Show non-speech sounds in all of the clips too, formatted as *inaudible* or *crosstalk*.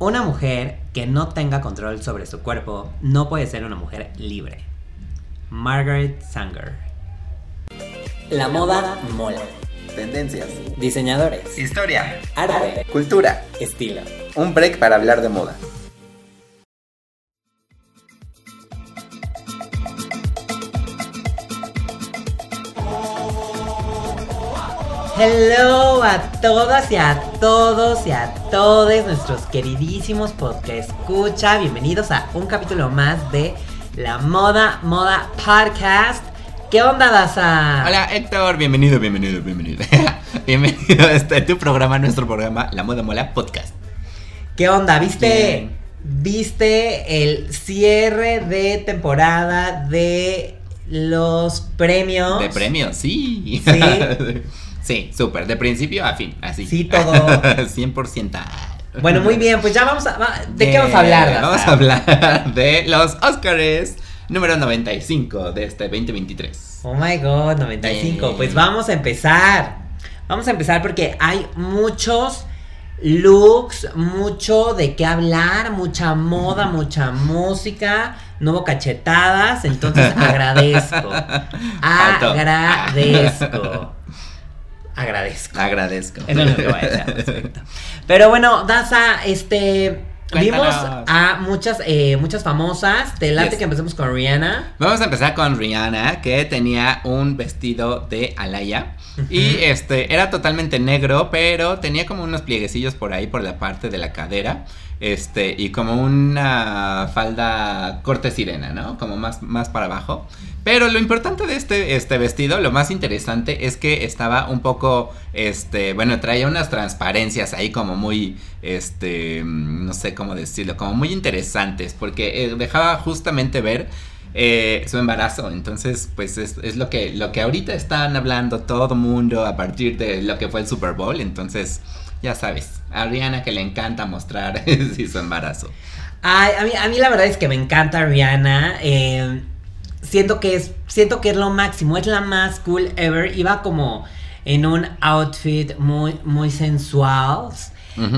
Una mujer que no tenga control sobre su cuerpo no puede ser una mujer libre. Margaret Sanger. La moda mola. Tendencias. Diseñadores. Historia. Arte. Cultura. Estilo. Un break para hablar de moda. Hello a todas y a todos y a todos nuestros queridísimos podcast escucha. Bienvenidos a un capítulo más de La Moda Moda Podcast. ¿Qué onda, Daza? Hola Héctor, bienvenido, bienvenido, bienvenido. *laughs* bienvenido a este tu programa, nuestro programa, La Moda Mola Podcast. ¿Qué onda? ¿Viste? Bien. ¿Viste el cierre de temporada de los premios? De premios, sí. Sí. *laughs* sí, súper, de principio a fin, así. Sí, todo. *laughs* 100%. Bueno, muy bien, pues ya vamos a... va- ¿De qué Eh, vamos a hablar, Daza? Vamos a hablar *laughs* de los Oscars número 95 de este 2023. Oh my god, 95. Eh. Pues vamos a empezar. Vamos a empezar porque hay muchos looks, mucho de qué hablar, mucha moda, mucha música, no hubo cachetadas, entonces agradezco. *laughs* Alto. Agradezco. Agradezco. Agradezco. Es lo que voy a decir *laughs* al respecto. Pero bueno, Daza, este. Vimos Cuéntanos. a muchas, eh, muchas famosas. Te late Yes. que empecemos con Rihanna. Vamos a empezar con Rihanna, que tenía un vestido de Alaya. Y este era totalmente negro, pero tenía como unos plieguecillos por ahí, por la parte de la cadera. Este, y como una falda corte sirena, ¿no? Como más, más para abajo. Pero lo importante de este, este vestido, lo más interesante es que estaba un poco, este, bueno, traía unas transparencias ahí como muy, este, no sé cómo decirlo, como muy interesantes, porque eh, dejaba justamente ver eh, su embarazo. Entonces, pues es, es lo que lo que ahorita están hablando todo mundo a partir de lo que fue el Super Bowl. Entonces, ya sabes, a Rihanna que le encanta mostrar *laughs* sí, su embarazo. Ay, a mí, a mí la verdad es que me encanta Rihanna. eh, siento que es. Siento que es lo máximo. Es la más cool ever. Iba como en un outfit muy, muy sensual.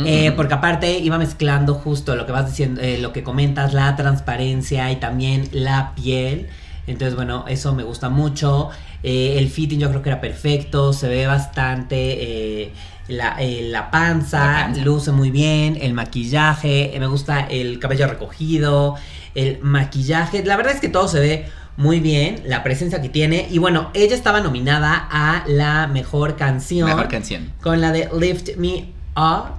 Eh, porque aparte iba mezclando justo lo que vas diciendo, eh, lo que comentas, la transparencia y también la piel. Entonces, bueno, eso me gusta mucho. Eh, el fitting yo creo que era perfecto. Se ve bastante la, eh, la panza, La panza. luce muy bien. El maquillaje, eh, me gusta el cabello recogido. El maquillaje, la verdad es que todo se ve muy bien. La presencia que tiene. Y bueno, ella estaba nominada a la mejor canción Mejor canción. con la de Lift Me Up.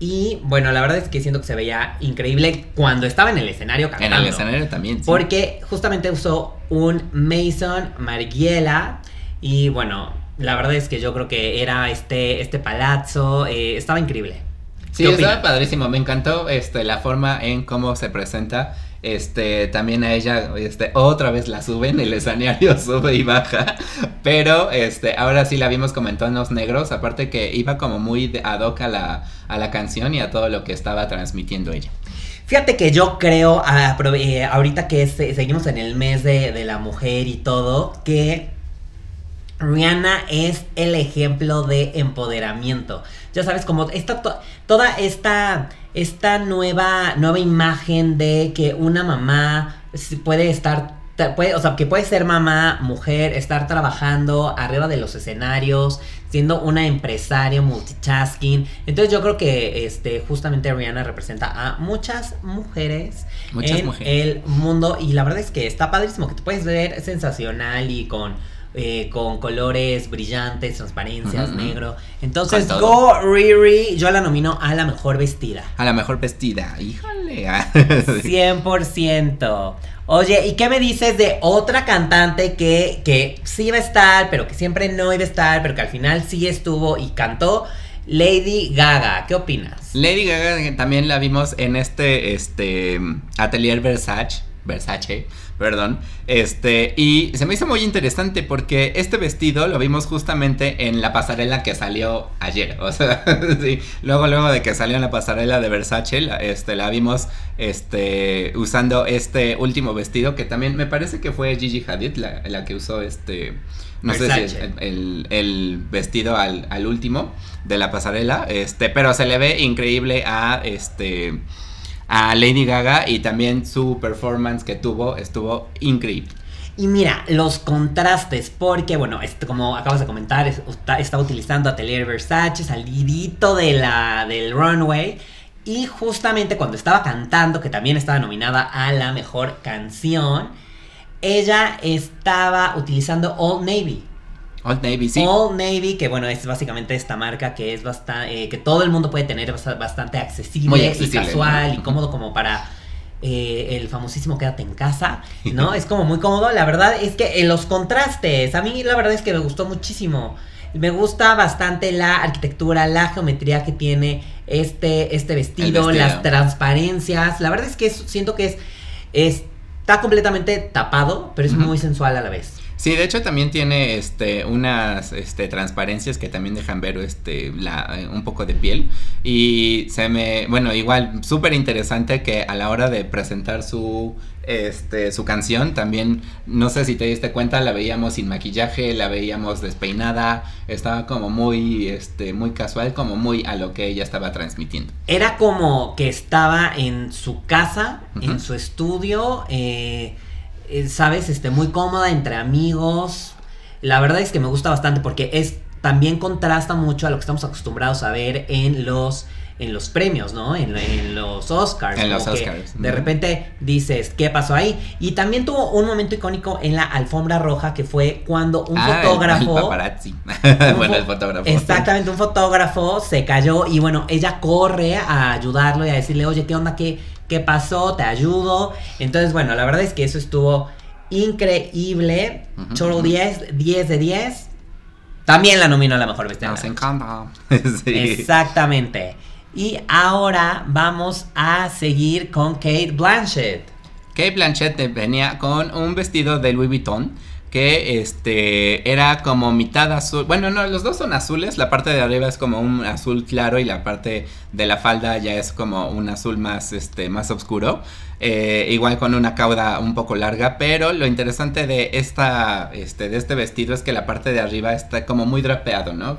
Y bueno, la verdad es que siento que se veía increíble cuando estaba en el escenario En cantando. el escenario también. sí. Porque justamente usó un Mason Margiela. Y bueno, la verdad es que yo creo que era este, este palazzo. eh, estaba increíble. Sí, ¿Qué estaba padrísimo. Me encantó este, la forma en cómo se presenta. Este, también a ella, este, otra vez la suben, el escenario *laughs* sube y baja. Pero, este, ahora sí la vimos como en tonos negros. Aparte que iba como muy ad hoc a la, a la canción y a todo lo que estaba transmitiendo ella. Fíjate que yo creo, ah, eh, ahorita que es- seguimos en el mes de, de la mujer y todo, que Rihanna es el ejemplo de empoderamiento. Ya sabes, como esta, to- toda esta, esta nueva, nueva imagen de que una mamá puede estar, ta- puede, o sea, que puede ser mamá, mujer, estar trabajando arriba de los escenarios, siendo una empresaria multitasking. Entonces yo creo que este, justamente Rihanna representa a muchas mujeres Muchas en mujeres. el mundo y la verdad es que está padrísimo, que te puedes ver sensacional y con... eh, con colores brillantes, transparencias, negro. Entonces, Go. Riri, yo la nomino a la mejor vestida. A la mejor vestida. Híjole. *laughs* ah. 100%. Oye, ¿y qué me dices de otra cantante que, que sí iba a estar, pero que siempre no iba a estar, pero que al final sí estuvo y cantó? Lady Gaga, ¿qué opinas? Lady Gaga también la vimos en este, este, Atelier Versace. Versace, perdón. Este, y se me hizo muy interesante porque este vestido lo vimos justamente en la pasarela que salió ayer. *laughs* O sea, sí, luego, luego de que salió en la pasarela de Versace, la, este, la vimos este, usando este último vestido que también me parece que fue Gigi Hadid la, la que usó este. No Versace. sé si el, el- el vestido al, al último de la pasarela. Este, pero se le ve increíble a este a Lady Gaga y también su performance que tuvo estuvo increíble. Y mira, los contrastes, porque bueno, como acabas de comentar, es- está, está utilizando Atelier Versace, salidito de la, del runway. Y justamente cuando estaba cantando, que también estaba nominada a la mejor canción, ella estaba utilizando Old Navy. Old Navy, sí. Old Navy, que bueno, es básicamente esta marca que es bastante, que todo el mundo puede tener, bast- bastante accesible, Muy y accesible, casual ¿no? y cómodo como para eh, el famosísimo quédate en casa, ¿no? *laughs* es como muy cómodo. La verdad es que en los contrastes, a mí la verdad es que me gustó muchísimo. Me gusta bastante la arquitectura, la geometría que tiene este, este vestido, vestido. las transparencias. La verdad es que es- siento que es, está completamente tapado, pero es muy sensual a la vez. Sí, de hecho también tiene este unas este transparencias que también dejan ver este la eh, un poco de piel y se me bueno, igual súper interesante que a la hora de presentar su este su canción también no sé si te diste cuenta, la veíamos sin maquillaje, la veíamos despeinada, estaba como muy este muy casual, como muy a lo que ella estaba transmitiendo. Era como que estaba en su casa, en su estudio, eh, eh, sabes, este, muy cómoda entre amigos. La verdad es que me gusta bastante porque es también contrasta mucho a lo que estamos acostumbrados a ver en los en los premios, ¿no? En, en los Oscars. En los Oscars, De repente dices, ¿qué pasó ahí? Y también tuvo un momento icónico en la alfombra roja que fue cuando un Ah, fotógrafo... *laughs* el paparazzi. Un bueno, el fotógrafo. Exactamente, un fotógrafo se cayó y bueno, ella corre a ayudarlo y a decirle, oye, ¿qué onda? ¿Qué, qué pasó? Te ayudo. Entonces, bueno, la verdad es que eso estuvo increíble. Ujú, Total ujú. 10, 10 de 10. También la nominó a la mejor vestida. de Nos la encanta. *laughs* sí. Exactamente. Y ahora vamos a seguir con Kate Blanchett. Kate Blanchett venía con un vestido de Louis Vuitton que este era como mitad azul. Bueno, no, los dos son azules. La parte de arriba es como un azul claro y la parte de la falda ya es como un azul más este más oscuro. Eh, igual con una cauda un poco larga, pero lo interesante de esta este de este vestido es que la parte de arriba está como muy drapeado, ¿no?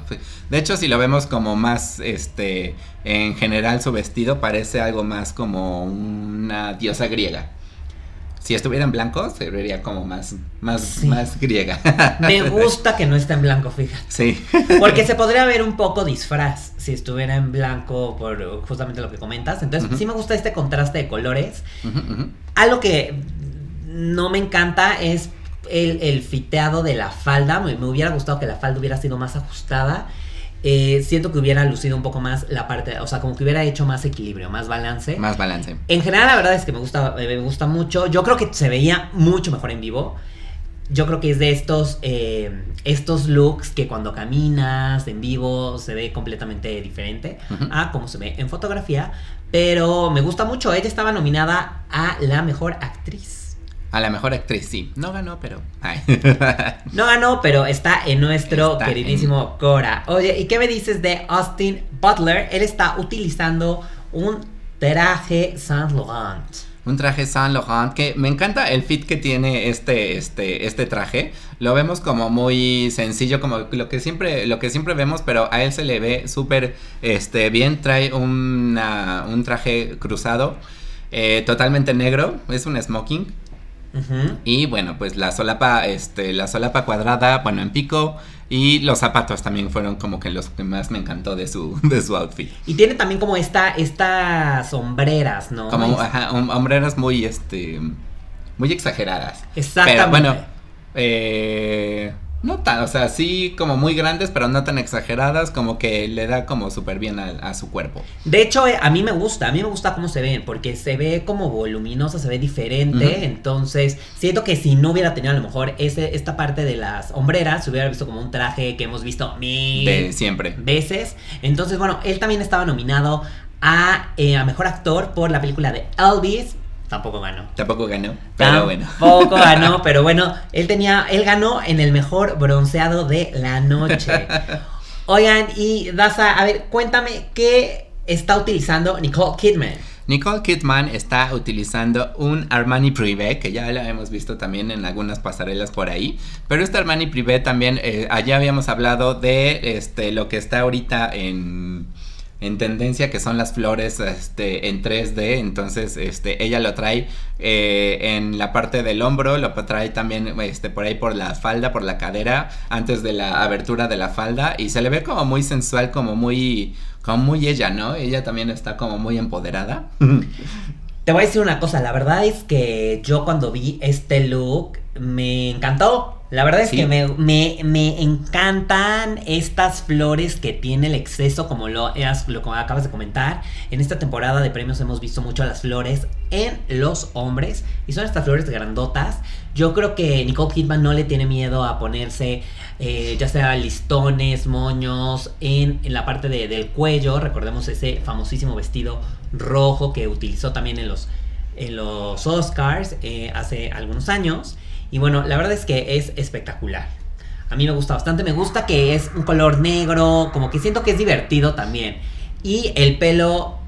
De hecho, si lo vemos como más este en general su vestido parece algo más como una diosa griega. Si estuviera en blanco, se vería como más, más, Sí. más griega. Me *laughs* gusta que no esté en blanco, fíjate. Sí. Porque se podría ver un poco disfraz si estuviera en blanco por justamente lo que comentas. Entonces, sí me gusta este contraste de colores. Ujú, ujú. Algo que no me encanta es el, el fiteado de la falda. Me, me hubiera gustado que la falda hubiera sido más ajustada. Eh, siento que hubiera lucido un poco más la parte, o sea, como que hubiera hecho más equilibrio, más balance. Más balance. En general, la verdad es que me gusta, eh, me gusta mucho. Yo creo que se veía mucho mejor en vivo. Yo creo que es de estos, eh, estos looks que cuando caminas en vivo se ve completamente diferente a cómo se ve en fotografía. Pero me gusta mucho. Ella estaba nominada a la mejor actriz. A la mejor actriz, sí. No ganó, pero. Ay. No ganó, pero está en nuestro Está queridísimo Cora. Oye, ¿y qué me dices de Austin Butler? Él está utilizando un traje Saint Laurent. Un traje Saint Laurent que me encanta el fit que tiene este, este, este traje. Lo vemos como muy sencillo, como lo que siempre, lo que siempre vemos, pero a él se le ve súper este, bien. Trae una- un traje cruzado, eh, totalmente negro. Es un smoking. Y bueno, pues la solapa, este, la solapa cuadrada, bueno, en pico. Y los zapatos también fueron como que los que más me encantó de su, *laughs* de su outfit. Y tiene también como esta, estas sombreras, ¿no? Como, ajá, hom- hombreras muy, este, muy exageradas. Exactamente. Pero bueno, eh, no tan, o sea, sí como muy grandes, pero no tan exageradas, como que le da como súper bien a, a su cuerpo. De hecho, eh, a mí me gusta, a mí me gusta cómo se ven, porque se ve como voluminosa, se ve diferente. Entonces, siento que si no hubiera tenido a lo mejor ese, esta parte de las hombreras, se hubiera visto como un traje que hemos visto mil De siempre. veces. Entonces, bueno, él también estaba nominado a, eh, a mejor actor por la película de Elvis. Tampoco ganó. Tampoco ganó, pero bueno. Tampoco ganó, pero *laughs* bueno, él tenía, él ganó en el mejor bronceado de la noche. *laughs* Oigan, y Daza, a ver, cuéntame qué está utilizando Nicole Kidman. Nicole Kidman está utilizando un Armani Privé, que ya lo hemos visto también en algunas pasarelas por ahí. Pero este Armani Privé también, eh, allá habíamos hablado de este, lo que está ahorita en, en tendencia, que son las flores este, en 3D. Entonces, este, ella lo trae eh, en la parte del hombro, lo trae también este, por ahí por la falda, por la cadera, antes de la abertura de la falda. Y se le ve como muy sensual, como muy como muy ella, ¿no? Ella también está como muy empoderada. *laughs* Te voy a decir una cosa, la verdad es que yo cuando vi este look me encantó. La verdad es que me, me, encantan estas flores que tiene el exceso, como lo, lo acabas de comentar. En esta temporada de premios hemos visto mucho las flores en los hombres. Y son estas flores grandotas. Yo creo que Nicole Kidman no le tiene miedo a ponerse eh, ya sea listones, moños, en, la parte del cuello. Recordemos ese famosísimo vestido rojo que utilizó también en los, en los Oscars eh, hace algunos años. Y bueno, la verdad es que es espectacular. A mí me gusta bastante, me gusta que es un color negro, como que siento que es divertido también. Y el pelo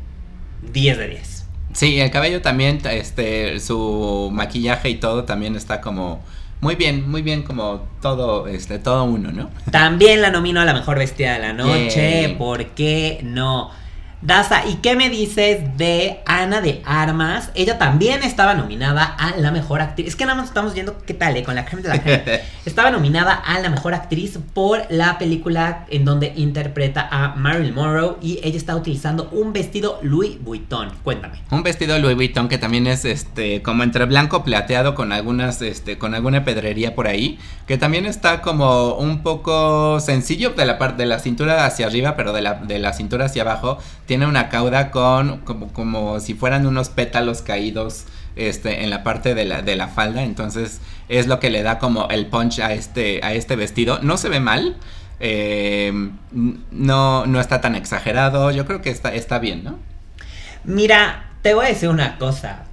10 de 10. Sí, el cabello también, este, su maquillaje y todo también está como muy bien, muy bien como todo, este, todo uno, ¿no? También la nomino a la mejor bestia de la noche, ¿por qué no? Daza, ¿y qué me dices de Ana de Armas? Ella también estaba nominada a la mejor actriz. Es que nada más estamos viendo qué tal, ¿eh? Con la creme de la creme. *laughs* estaba nominada a la mejor actriz por la película en donde interpreta a Marilyn Monroe y ella está utilizando un vestido Louis Vuitton. Cuéntame. Un vestido Louis Vuitton que también es este como entre blanco plateado con algunas este con alguna pedrería por ahí, que también está como un poco sencillo de la parte de la cintura hacia arriba, pero de la de la cintura hacia abajo tiene una cauda con como, como si fueran unos pétalos caídos este, en la parte de la, de la falda. Entonces es lo que le da como el punch a este, a este vestido. No se ve mal. Eh, no, no está tan exagerado. Yo creo que está, está bien, ¿no? Mira, te voy a decir una cosa.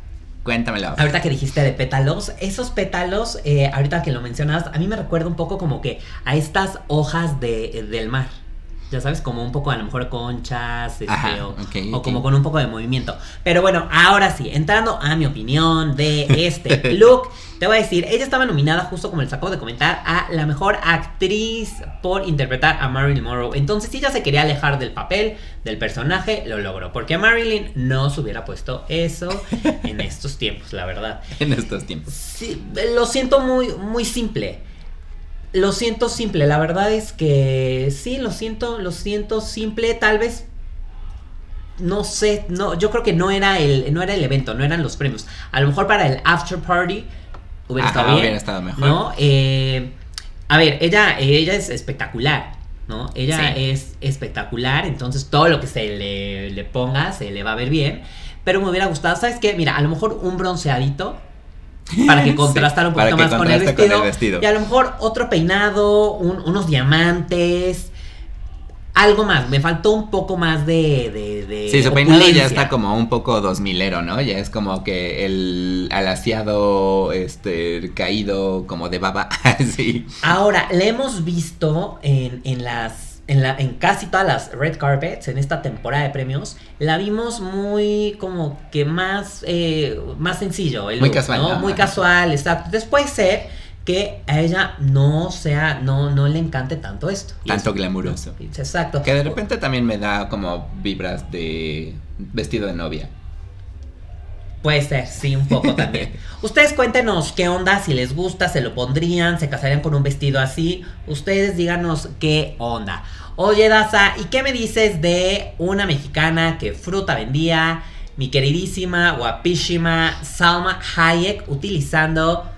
Cuéntamelo. Ahorita que dijiste de pétalos, esos pétalos, eh, ahorita que lo mencionas, a mí me recuerda un poco como que a estas hojas de, del mar ya sabes, como un poco a lo mejor conchas, este, o, como con un poco de movimiento. Pero bueno, ahora sí, entrando a mi opinión de este *laughs* look, te voy a decir, ella estaba nominada, justo como les acabo de comentar, a la mejor actriz por interpretar a Marilyn Monroe. Entonces, si ella se quería alejar del papel, del personaje, lo logró. Porque a Marilyn no se hubiera puesto eso en *laughs* estos tiempos, la verdad. En estos tiempos. Sí, lo siento muy, muy simple. Lo siento simple, la verdad es que sí, lo siento, lo siento simple, tal vez no sé, no, yo creo que no era el no era el evento, no eran los premios. A lo mejor para el after party hubiera estado bien, estado mejor. ¿no? Eh, a ver, ella ella es espectacular, ¿no? Ella es espectacular, entonces todo lo que se le, le ponga se le va a ver bien, pero me hubiera gustado, ¿sabes qué? Mira, a lo mejor un bronceadito para que *laughs* contrastara un poquito más con el, vestido, Y a lo mejor otro peinado, unos diamantes. Algo más, me faltó un poco más de. de, sí, su peinado ya está como un poco dos milero, ¿no? Ya es como que el alaciado, este, caído como de baba. *laughs* sí. Ahora, le hemos visto en, en las en, la, en casi todas las red carpets en esta temporada de premios, la vimos muy como que más, eh, más sencillo. muy casual. Muy casual, exacto. Después ser que a ella no sea, no, no le encante tanto esto. Tanto glamuroso. Exacto. Que de repente también me da como vibras de vestido de novia. Puede ser, sí, un poco *laughs* también. Ustedes cuéntenos qué onda, si les gusta, se lo pondrían, se casarían con un vestido así. Ustedes díganos qué onda. Oye, Daza, ¿y qué me dices de una mexicana que fruta vendía? Mi queridísima, guapísima Salma Hayek utilizando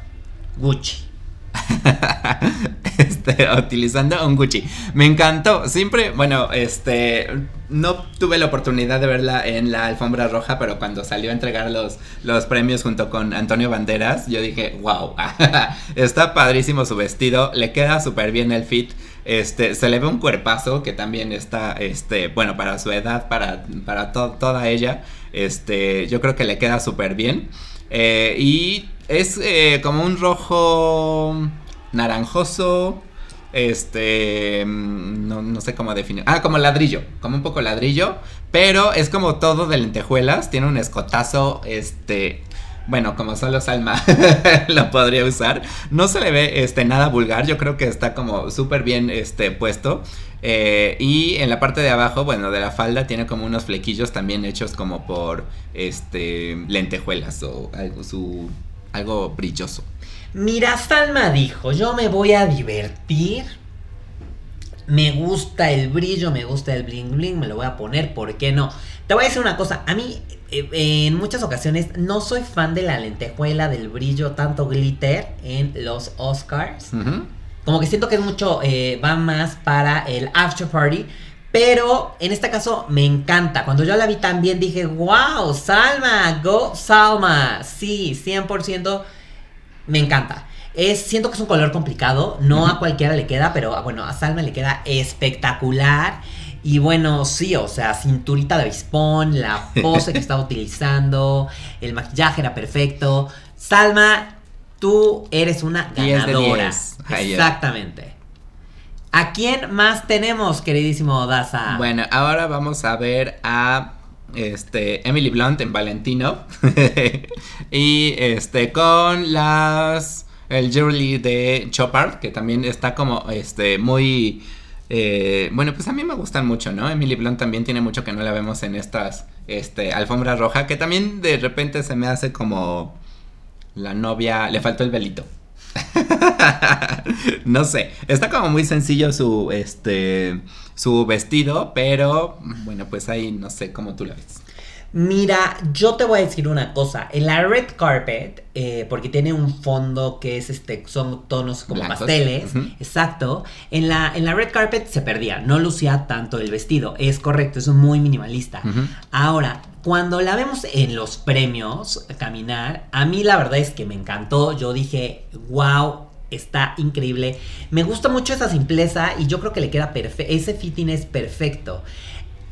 Gucci. *laughs* *laughs* este, utilizando un Gucci. Me encantó. Siempre, bueno, este. No tuve la oportunidad de verla en la alfombra roja, pero cuando salió a entregar los, los premios junto con Antonio Banderas, yo dije, wow, *laughs* está padrísimo su vestido, le queda súper bien el fit. Este, se le ve un cuerpazo que también está, este, bueno, para su edad, para, para toda ella, este, yo creo que le queda súper bien. Eh, y es eh, como un rojo naranjoso, este, mm, no, no, sé cómo definir. Ah, como ladrillo, como un poco ladrillo, pero es como todo de lentejuelas, tiene un escotazo, este, bueno, como solo Salma *laughs* lo podría usar, no se le ve este, nada vulgar, yo creo que está como súper bien este, puesto. Eh, y en la parte de abajo, bueno, de la falda tiene como unos flequillos también hechos como por este, lentejuelas o algo, su, algo brilloso. Mira, Salma dijo, yo me voy a divertir. Me gusta el brillo, me gusta el bling bling, me lo voy a poner, ¿por qué no? Te voy a decir una cosa, a mí eh, en muchas ocasiones no soy fan de la lentejuela, del brillo, tanto glitter en los Oscars. Como que siento que es mucho, eh, va más para el after party. Pero en este caso me encanta. Cuando yo la vi también dije, wow, Salma, go Salma. Sí, 100% me encanta. Es, siento que es un color complicado, no a cualquiera le queda, pero bueno, a Salma le queda espectacular. Y bueno, sí, o sea, cinturita de bispón, la *laughs* pose que estaba utilizando, el maquillaje era perfecto. Salma, tú eres una ganadora. Exactamente. ¿A quién más tenemos, queridísimo Daza? Bueno, ahora vamos a ver a este Emily Blunt en Valentino *laughs* y este con las el jewelry de Chopard que también está como este muy eh, bueno, pues a mí me gustan mucho, ¿no? Emily Blunt también tiene mucho que no la vemos en estas este, alfombras roja, que también de repente se me hace como la novia, le faltó el velito. *laughs* no sé, está como muy sencillo su, este, su vestido, pero bueno, pues ahí no sé cómo tú la ves. Mira, yo te voy a decir una cosa. En la red carpet, eh, porque tiene un fondo que es este, son tonos como pasteles, exacto. En la, en la red carpet se perdía, no lucía tanto el vestido. Es correcto, es muy minimalista. Ahora, cuando la vemos en los premios caminar, a mí la verdad es que me encantó. Yo dije, wow, está increíble. Me gusta mucho esa simpleza y yo creo que le queda perfecto. Ese fitting es perfecto.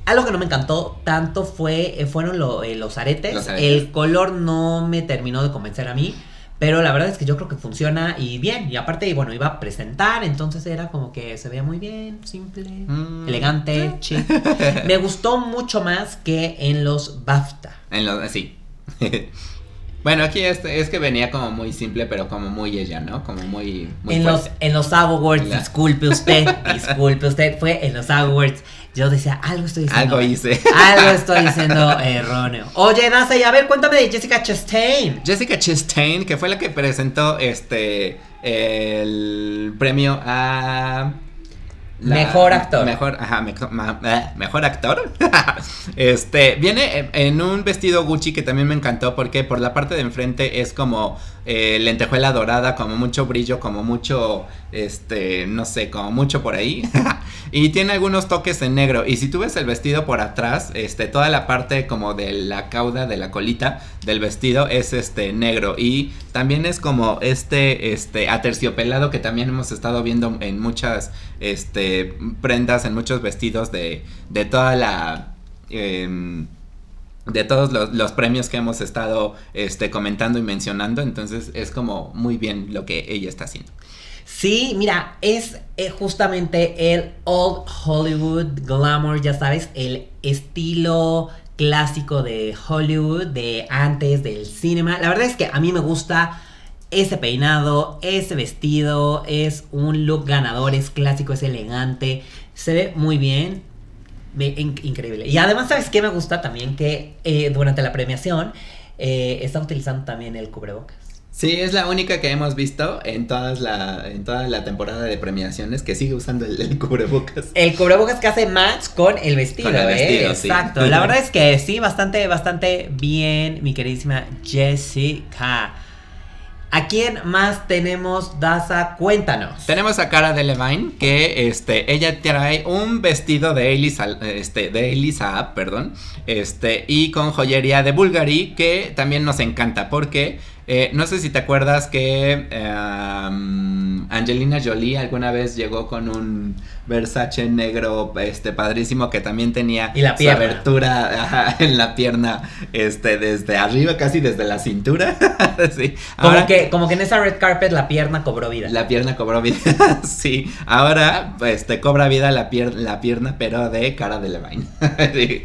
Algo que no me encantó tanto fue, eh, fueron eh, los, aretes. El color no me terminó de convencer a mí. Pero la verdad es que yo creo que funciona y bien. Y aparte, bueno, iba a presentar, entonces era como que se veía muy bien, simple, mm. elegante, chic. me gustó mucho más que en los BAFTA. En los, sí. *laughs* Bueno, aquí es, es, que venía como muy simple, pero como muy ella, ¿no? Como muy. en, los, en los awards, disculpe usted, disculpe usted, fue en los awards. Yo decía, algo estoy diciendo. Algo hice. Algo estoy diciendo erróneo. Oye, Nasa, y a ver, cuéntame de Jessica Chastain. Jessica Chastain, que fue la que presentó este. El premio a mejor actor. Mejor, ajá, mejor actor. *laughs* este, viene en un vestido Gucci que también me encantó porque por la parte de enfrente es como eh, lentejuela dorada, como mucho brillo, como mucho, este, no sé, como mucho por ahí. *laughs* y tiene algunos toques en negro. Y si tú ves el vestido por atrás, este, toda la parte como de la cauda, de la colita del vestido es este negro. Y también es como este, este, aterciopelado que también hemos estado viendo en muchas, este, prendas, en muchos vestidos de, de toda la... Em, de todos los, premios que hemos estado este, comentando y mencionando. Entonces es como muy bien lo que ella está haciendo. Sí, mira, es eh, justamente el Old Hollywood Glamour, ya sabes, el estilo clásico de Hollywood, de antes del cinema. La verdad es que a mí me gusta ese peinado, ese vestido, es un look ganador, es clásico, es elegante, se ve muy bien increíble. Y además, ¿sabes qué me gusta también? Que eh, durante la premiación eh, está utilizando también el cubrebocas. Sí, es la única que hemos visto en, todas la, en toda la temporada de premiaciones que sigue usando el, cubrebocas. El cubrebocas que hace match con el vestido, con el ¿eh? vestido Exacto. La verdad es que sí, bastante, bastante bien, mi queridísima Jessica. ¿A quién más tenemos, Daza? Cuéntanos. Tenemos a Cara de Levine, que este, ella trae un vestido de Elisa, este, de Elisa, perdón, este, y con joyería de Bulgari, que también nos encanta, porque Eh, no sé si te acuerdas que em, Angelina Jolie alguna vez llegó con un Versace negro, este padrísimo que también tenía y la su abertura *laughs* en la pierna, este desde arriba, casi desde la cintura. *laughs* sí. como que, como que en esa red carpet la pierna cobró vida. La pierna cobró vida, *laughs* sí. Ahora, este cobra vida la, la pierna, pero de cara de Levine. sí.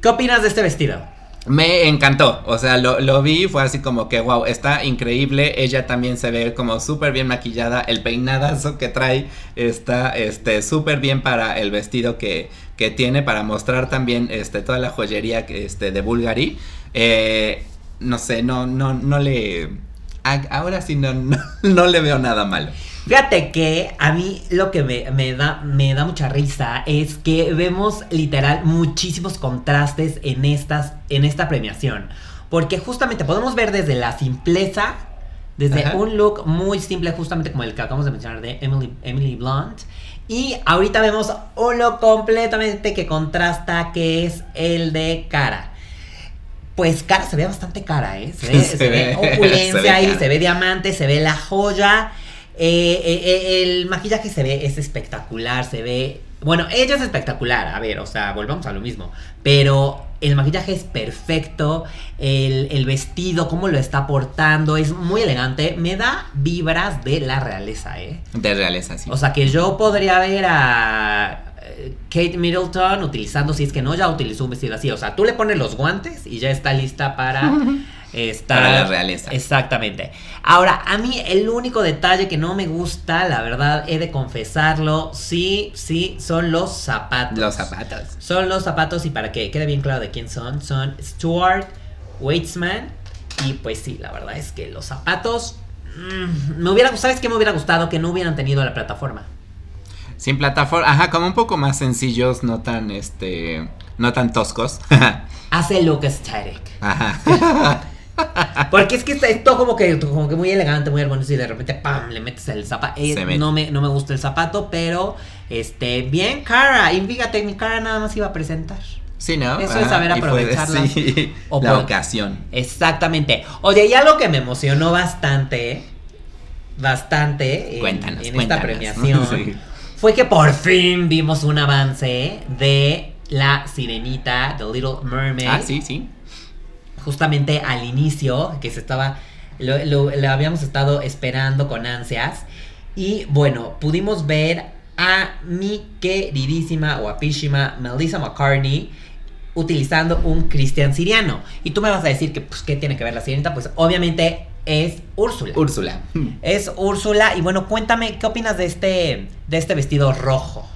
¿Qué opinas de este vestido? Me encantó, o sea, lo, lo, vi, fue así como que, wow, está increíble, ella también se ve como súper bien maquillada, el peinadazo que trae está este, súper bien para el vestido que, que, tiene, para mostrar también este, toda la joyería este, de Bulgari. Eh, no sé, no, no, no le... Ahora sí no, no le veo nada malo. Fíjate que a mí lo que me, da, me da mucha risa es que vemos literal muchísimos contrastes en, estas, en esta premiación. Porque justamente podemos ver desde la simpleza, desde un look muy simple, justamente como el que acabamos de mencionar de Emily, Emily Blunt. Y ahorita vemos un look completamente que contrasta, que es el de cara. Pues cara se ve bastante cara, ¿eh? Se ve, *laughs* *laughs* opulencia ahí, se ve diamante, se ve la joya. Eh, eh, eh, el maquillaje se ve, es espectacular, se ve... Bueno, ella es espectacular, a ver, o sea, volvamos a lo mismo. Pero el maquillaje es perfecto, el, vestido, cómo lo está portando, es muy elegante. Me da vibras de la realeza, ¿eh? De realeza, sí. O sea, que yo podría ver a Kate Middleton utilizando, si es que no, ya utilizó un vestido así. O sea, tú le pones los guantes y ya está lista para *laughs* Está, Para la realeza. Exactamente. Ahora, a mí el único detalle que no me gusta, la verdad, he de confesarlo, sí, sí, son los zapatos. Los zapatos. Son los zapatos y para que quede bien claro de quién son, son Stuart Weitzman. Y pues sí, la verdad es que los zapatos... Mm, me hubiera, ¿Sabes qué me hubiera gustado? Que no hubieran tenido la plataforma. Sin plataforma, ajá, como un poco más sencillos, no tan, este, no tan toscos. *laughs* Hace look aesthetic. Ajá. *laughs* Porque es que está todo como que, como que muy elegante, muy hermoso y de repente ¡pam! le metes el zapato. Eh, no, me, no me gusta el zapato, pero este, bien, cara. Y fíjate, mi cara nada más iba a presentar. Sí, ¿no? Eso es saber aprovechar *laughs* la ocasión. Exactamente. Oye, y algo que me emocionó bastante, bastante cuéntanos, en, esta premiación fue que por fin vimos un avance de la sirenita, The Little Mermaid. Ah, sí, sí justamente al inicio, que se estaba, lo, habíamos estado esperando con ansias. Y bueno, pudimos ver a mi queridísima, guapísima Melissa McCartney utilizando un cristian siriano. Y tú me vas a decir que, pues, ¿qué tiene que ver la sirenita? Pues obviamente es Úrsula. Úrsula. Es Úrsula. Y bueno, cuéntame, ¿qué opinas de este, de este vestido rojo?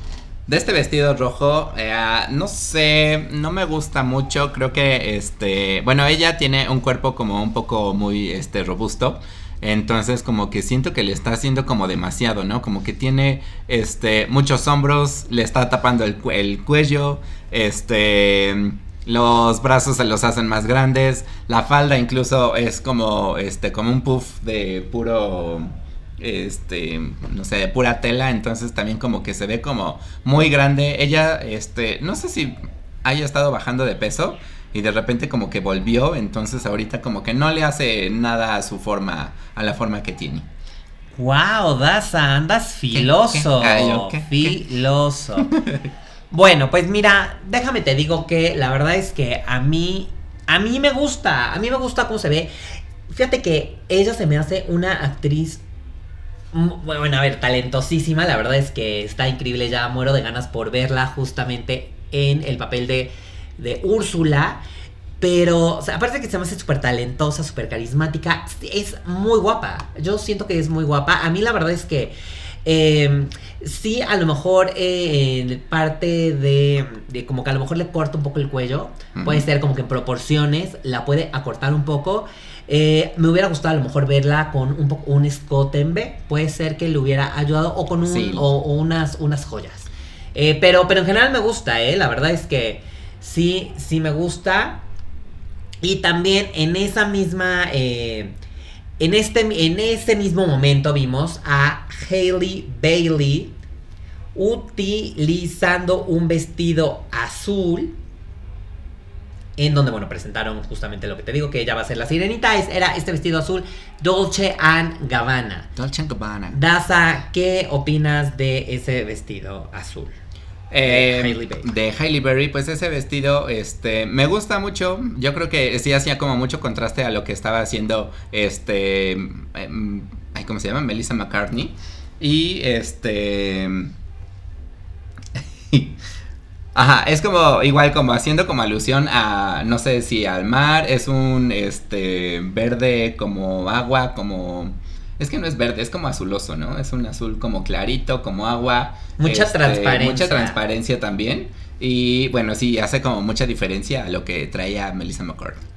De este vestido rojo, eh, no sé, no me gusta mucho. Creo que, este, bueno, ella tiene un cuerpo como un poco muy, este, robusto. Entonces como que siento que le está haciendo como demasiado, ¿no? Como que tiene este muchos hombros, le está tapando el, el, cuello, este los brazos se los hacen más grandes, la falda incluso es como este como un puff de puro este, no sé, de pura tela, entonces también como que se ve como muy grande. Ella, este, no sé si haya estado bajando de peso y de repente como que volvió, entonces ahorita como que no le hace nada a su forma, a la forma que tiene. Wow, Daza, andas filoso. Filoso. *laughs* bueno, pues mira, déjame te digo que la verdad es que a mí, a mí me gusta, a mí me gusta cómo se ve. Fíjate que ella se me hace una actriz bueno, a ver, talentosísima, la verdad es que está increíble, ya muero de ganas por verla justamente en el papel de, de Úrsula. Pero, o sea, aparte que se me hace súper talentosa, súper carismática, es muy guapa. Yo siento que es muy guapa. A mí la verdad es que eh, sí, a lo mejor eh, en parte de, de, como que a lo mejor le corta un poco el cuello. Puede ser como que en proporciones la puede acortar un poco. Eh, me hubiera gustado a lo mejor verla con un, poco, un escote en B. Puede ser que le hubiera ayudado o con un, o, unas, unas joyas. Eh, pero, pero en general me gusta, ¿eh? La verdad es que sí, sí me gusta. Y también en esa misma... Eh, en, este, en ese mismo momento vimos a Hailey Bailey utilizando un vestido azul en donde, bueno, presentaron justamente lo que te digo, que ella va a ser la sirenita, es, era este vestido azul Dolce and Gabbana. Dolce Gabbana. Daza, ¿qué opinas de ese vestido azul? Eh, de, Hailey Berry. de Hailey Berry, pues ese vestido, este, me gusta mucho. Yo creo que sí hacía como mucho contraste a lo que estaba haciendo, este, em, ¿cómo se llama? Melissa McCartney. Y este... *laughs* Ajá, es como igual como haciendo como alusión a no sé si al mar es un este verde como agua, como es que no es verde, es como azuloso, ¿no? Es un azul como clarito, como agua. Mucha este, transparencia. Mucha transparencia también. Y bueno, sí, hace como mucha diferencia a lo que traía Melissa McCarthy.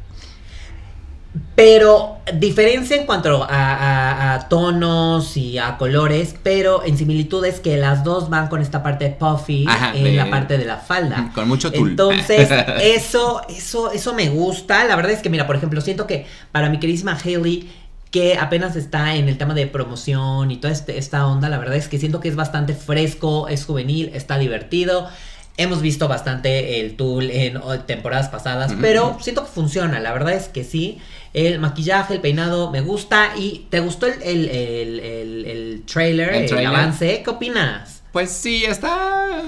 Pero diferencia en cuanto a, tonos y a colores, pero en similitud es que las dos van con esta parte puffy en la parte de la falda. *laughs* Con mucho tul. Entonces, *laughs* eso, eso, eso me gusta. La verdad es que, mira, por ejemplo, siento que para mi queridísima Hailey, que apenas está en el tema de promoción y toda este, esta onda, la verdad es que siento que es bastante fresco, es juvenil, está divertido. Hemos visto bastante el tool en temporadas pasadas, pero siento que funciona, la verdad es que sí. El maquillaje, el peinado me gusta. ¿Y te gustó el, el, el, el trailer, el, avance? ¿Qué opinas? Pues sí, está.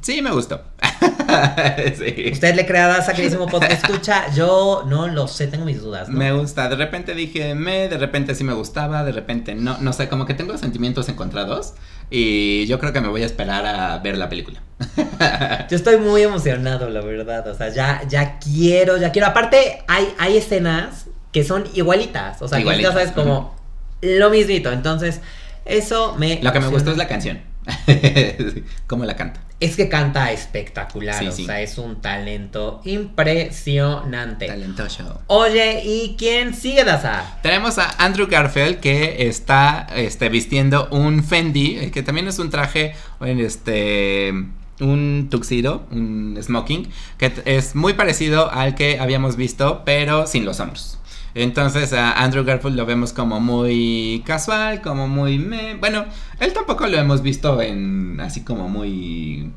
Sí, me gustó. *laughs* *laughs* ¿Usted le crea a queridísimo podcast escucha? Yo no lo sé, tengo mis dudas. Me gusta. De repente dije me, de repente sí me gustaba, de repente no. No sé, como que tengo sentimientos encontrados. Y yo creo que me voy a esperar a ver la película. *laughs* Yo estoy muy emocionado, la verdad. O sea, ya, ya quiero, ya quiero. Aparte, hay, hay escenas que son igualitas. O sea, que ya sabes como lo mismito. Entonces, eso me. Lo que me gustó es la canción. *laughs* Cómo la canta. Es que canta espectacular, o sea, es un talento impresionante. Talentoso. Oye, ¿y quién sigue, Daza? Tenemos a Andrew Garfield que está este, vistiendo un Fendi, eh, que también es un traje, este un tuxedo, un smoking, que es muy parecido al que habíamos visto, pero sin los hombros. Entonces a Andrew Garfield lo vemos como muy casual, como muy... Bueno, él tampoco lo hemos visto en así como muy...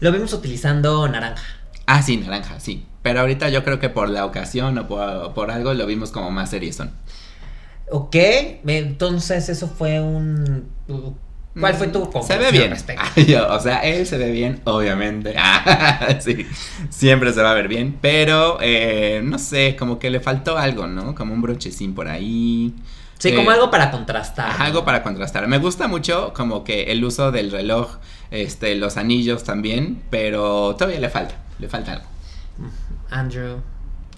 Lo vimos utilizando naranja. Ah, sí, naranja, sí. Pero ahorita yo creo que por la ocasión o por, algo lo vimos como más seriezón. Ok, entonces eso fue un... ¿Cuál fue tu conclusión Se ve bien. *laughs* o sea, él se ve bien, obviamente. *laughs* sí, siempre se va a ver bien. Pero, eh, no sé, como que le faltó algo, ¿no? Como un brochecín por ahí. Sí, como eh, algo para contrastar. Algo para contrastar. Me gusta mucho como que el uso del reloj, este, los anillos también, pero todavía le falta, le falta algo. Andrew,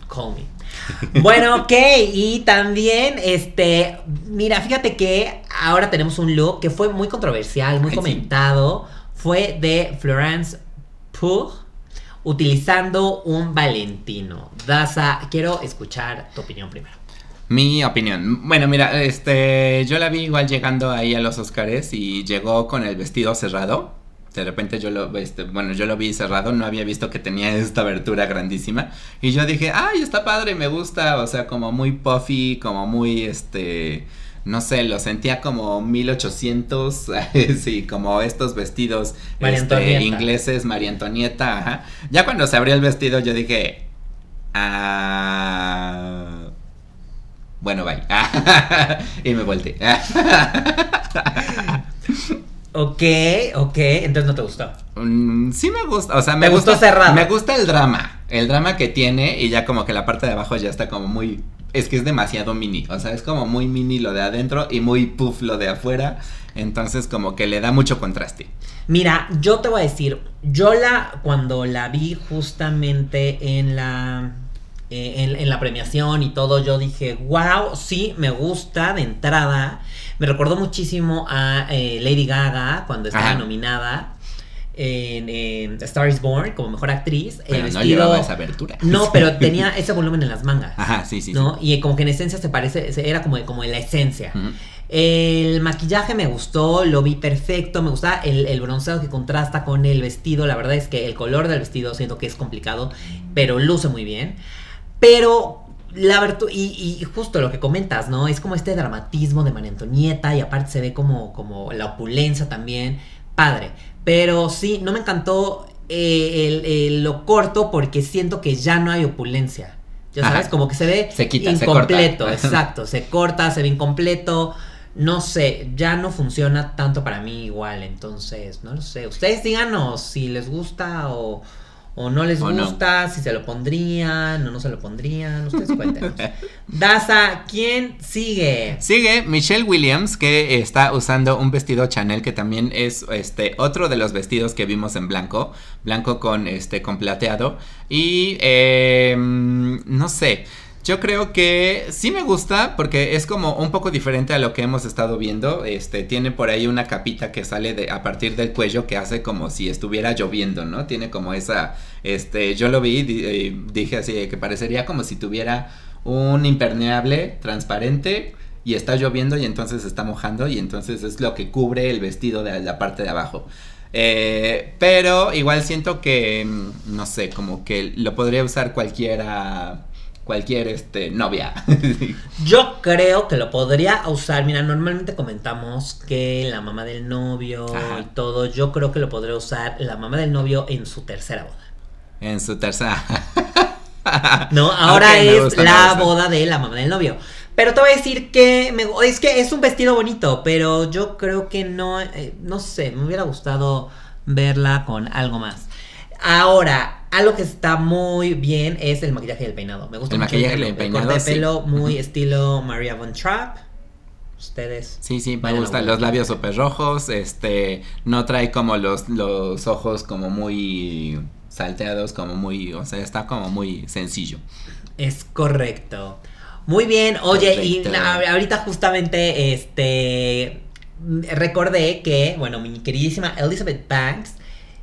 call me. Bueno, ok, y también, este, mira, fíjate que ahora tenemos un look que fue muy controversial, muy comentado. Fue de Florence Pugh utilizando un Valentino. Daza, quiero escuchar tu opinión primero. Mi opinión. Bueno, mira, este, yo la vi igual llegando ahí a los Oscars y llegó con el vestido cerrado de repente yo lo, este, bueno, yo lo vi cerrado, no había visto que tenía esta abertura grandísima. Y yo dije, ay, está padre, me gusta, o sea, como muy puffy, como muy, este, no sé, lo sentía como 1800, *laughs* sí, como estos vestidos este, ingleses, María Antonieta, ajá. Ya cuando se abrió el vestido yo dije, ah... Bueno, bye. *laughs* y me volteé. *laughs* Ok, ok, entonces no te gustó. Mm, sí me gusta, o sea, me gustó cerrado. Me gusta el drama, el drama que tiene y ya como que la parte de abajo ya está como muy, es que es demasiado mini, o sea, es como muy mini lo de adentro y muy puff lo de afuera, entonces como que le da mucho contraste. Mira, yo te voy a decir, yo la, cuando la vi justamente en la... Eh, en la premiación y todo, yo dije, wow, sí, me gusta de entrada. Me recordó muchísimo a eh, Lady Gaga cuando estaba nominada en, Star is Born como mejor actriz. Pero no llevaba esa abertura. No, *laughs* pero tenía ese volumen en las mangas. Ajá, sí, sí. ¿no? Y como que en esencia se parece, era como, como en la esencia. El maquillaje me gustó, lo vi perfecto, me gusta el, el bronceado que contrasta con el vestido. La verdad es que el color del vestido siento que es complicado, pero luce muy bien. Pero la y, y, justo lo que comentas, ¿no? Es como este dramatismo de María Antonieta y aparte se ve como, como la opulencia también. Padre. Pero sí, no me encantó eh, el- el- lo corto porque siento que ya no hay opulencia. Ya Ajá. sabes, como que se ve Se quita, se incompleto, corta. *laughs* exacto, se corta, se ve incompleto. No sé, ya no funciona tanto para mí igual, entonces, no lo sé. Ustedes díganos si les gusta o, o no les O no. gusta, si se lo pondrían o no se lo pondrían. Ustedes *laughs* cuéntenos. Daza, ¿quién sigue? Sigue Michelle Williams, que está usando un vestido Chanel, que también es este otro de los vestidos que vimos en blanco, blanco con este con plateado. Y eh, no sé. Yo creo que sí me gusta porque es como un poco diferente a lo que hemos estado viendo. Este tiene por ahí una capita que sale de, a partir del cuello que hace como si estuviera lloviendo, ¿no? Tiene como esa, este, yo lo vi, eh, dije así que parecería como si tuviera un impermeable transparente y está lloviendo y entonces está mojando y entonces es lo que cubre el vestido de la parte de abajo. Eh, pero igual siento que, mm, no sé, como que lo podría usar cualquiera, cualquier este, novia. *laughs* Yo creo que lo podría usar. Mira, normalmente comentamos que la mamá del novio Ajá. y todo. Yo creo que lo podría usar la mamá del novio en su tercera boda. en su tercera. *laughs* No, ahora es gusta, la boda de la mamá del novio. Pero te voy a decir que me- es que es un vestido bonito, pero yo creo que no, eh, no sé, me hubiera gustado verla con algo más. Ahora, algo que está muy bien es el maquillaje y el peinado. Me gusta El mucho maquillaje y pelo, el peinado, corte de sí. pelo muy estilo Maria Von Trapp. Ustedes. Sí, sí, me gustan los labios súper rojos, este, no trae como los, los ojos como muy salteados, como muy, o sea, está como muy sencillo. Es correcto. Muy bien, oye, y ahorita justamente este recordé que, bueno, mi queridísima Elizabeth Banks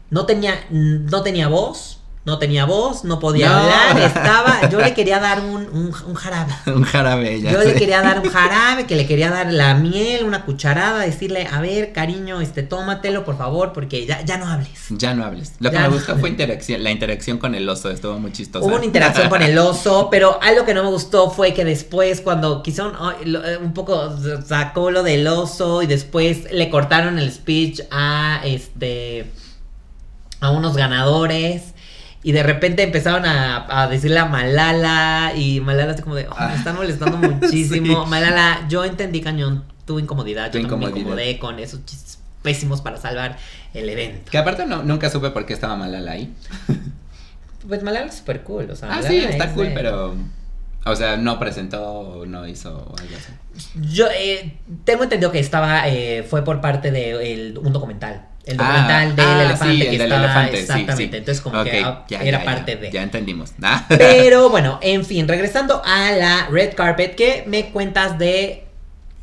no tenía no tenía voz, no tenía voz, no podía No. hablar, estaba, *laughs* yo le quería dar un, un, un jarabe. Un jarabe, ya Yo sé. le quería dar un *laughs* jarabe, que le quería dar la miel, una cucharada, decirle, a ver, cariño, este, tómatelo, por favor, porque ya, ya no hables. Ya no hables. Lo que me no gustó hables. fue interacción, la interacción con el oso, estuvo muy chistosa. Hubo una interacción con el oso, *laughs* pero algo que no me gustó fue que después, cuando ay, lo- eh, un poco sacó lo del oso y después le cortaron el speech a este a unos ganadores. Y de repente empezaron a, a decirle a Malala y Malala así como de, "Oh, me están molestando muchísimo. *laughs* Sí. Malala, yo entendí cañón tu incomodidad, Tu yo también me incomodidad. incomodé con esos chistes pésimos para salvar el evento. Que aparte no, nunca supe por qué estaba Malala ahí. *laughs* Pues Malala es súper cool, o sea, Ah, Malala sí, está es cool, de- pero... O sea, no presentó, no hizo algo así. Yo eh, tengo entendido que estaba, eh, fue por parte de el- un documental. El documental Ah, del ah, elefante sí, que el estaba elefante, exactamente. sí. Entonces como que ah, ya, era ya, parte ya, de. Ya entendimos. *laughs* Ah. Pero bueno, en fin, regresando a la red carpet, ¿qué me cuentas de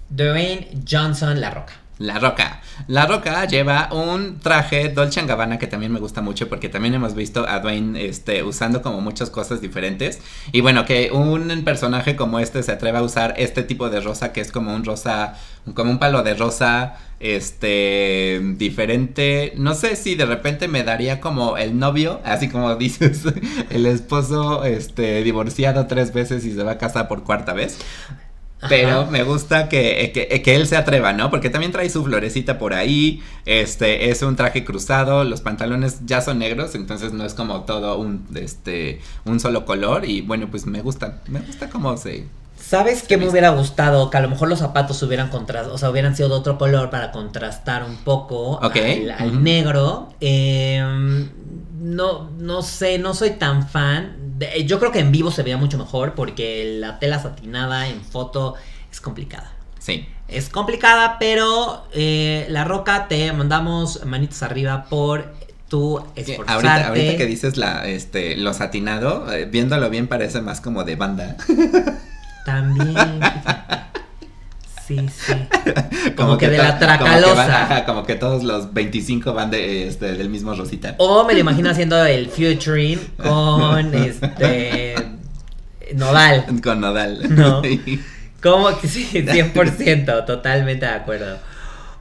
Dwayne Johnson La Roca? La Roca. La Roca lleva un traje Dolce Gabbana que también me gusta mucho porque también hemos visto a Dwayne este, usando como muchas cosas diferentes. Y bueno, que un personaje como este se atreva a usar este tipo de rosa que es como un rosa, como un palo de rosa, este, diferente. No sé si de repente me daría como el novio, así como *laughs* dices, el esposo, este, divorciado tres veces y se va a casar por cuarta vez. Pero me gusta que, que, que él se atreva, ¿no? Porque también trae su florecita por ahí. Este, es un traje cruzado. Los pantalones ya son negros. Entonces no es como todo un, este, un solo color. Y bueno, pues me gusta. Me gusta cómo se. ¿Sabes qué me hubiera gustado? Que a lo mejor los zapatos hubieran contrastado, o sea, hubieran sido de otro color para contrastar un poco Ok, al, negro. Eh, no, no sé, no soy tan fan. De- yo creo que en vivo se veía mucho mejor porque la tela satinada en foto es complicada. Sí. Es complicada, pero eh, La Roca te mandamos manitos arriba por tu esforzarte. Ahorita, ahorita que dices la, este, lo satinado, eh, viéndolo bien parece más como de banda. *laughs* También. Sí, sí. *laughs* Como, que, de la to- Como que, van- tracalosa. ajá, como que todos los 25 van de, este, del mismo rosita. O me lo imagino haciendo el featuring con *laughs* este Nodal. Con Nodal. No. Como *laughs* que sí, 100%, totalmente de acuerdo.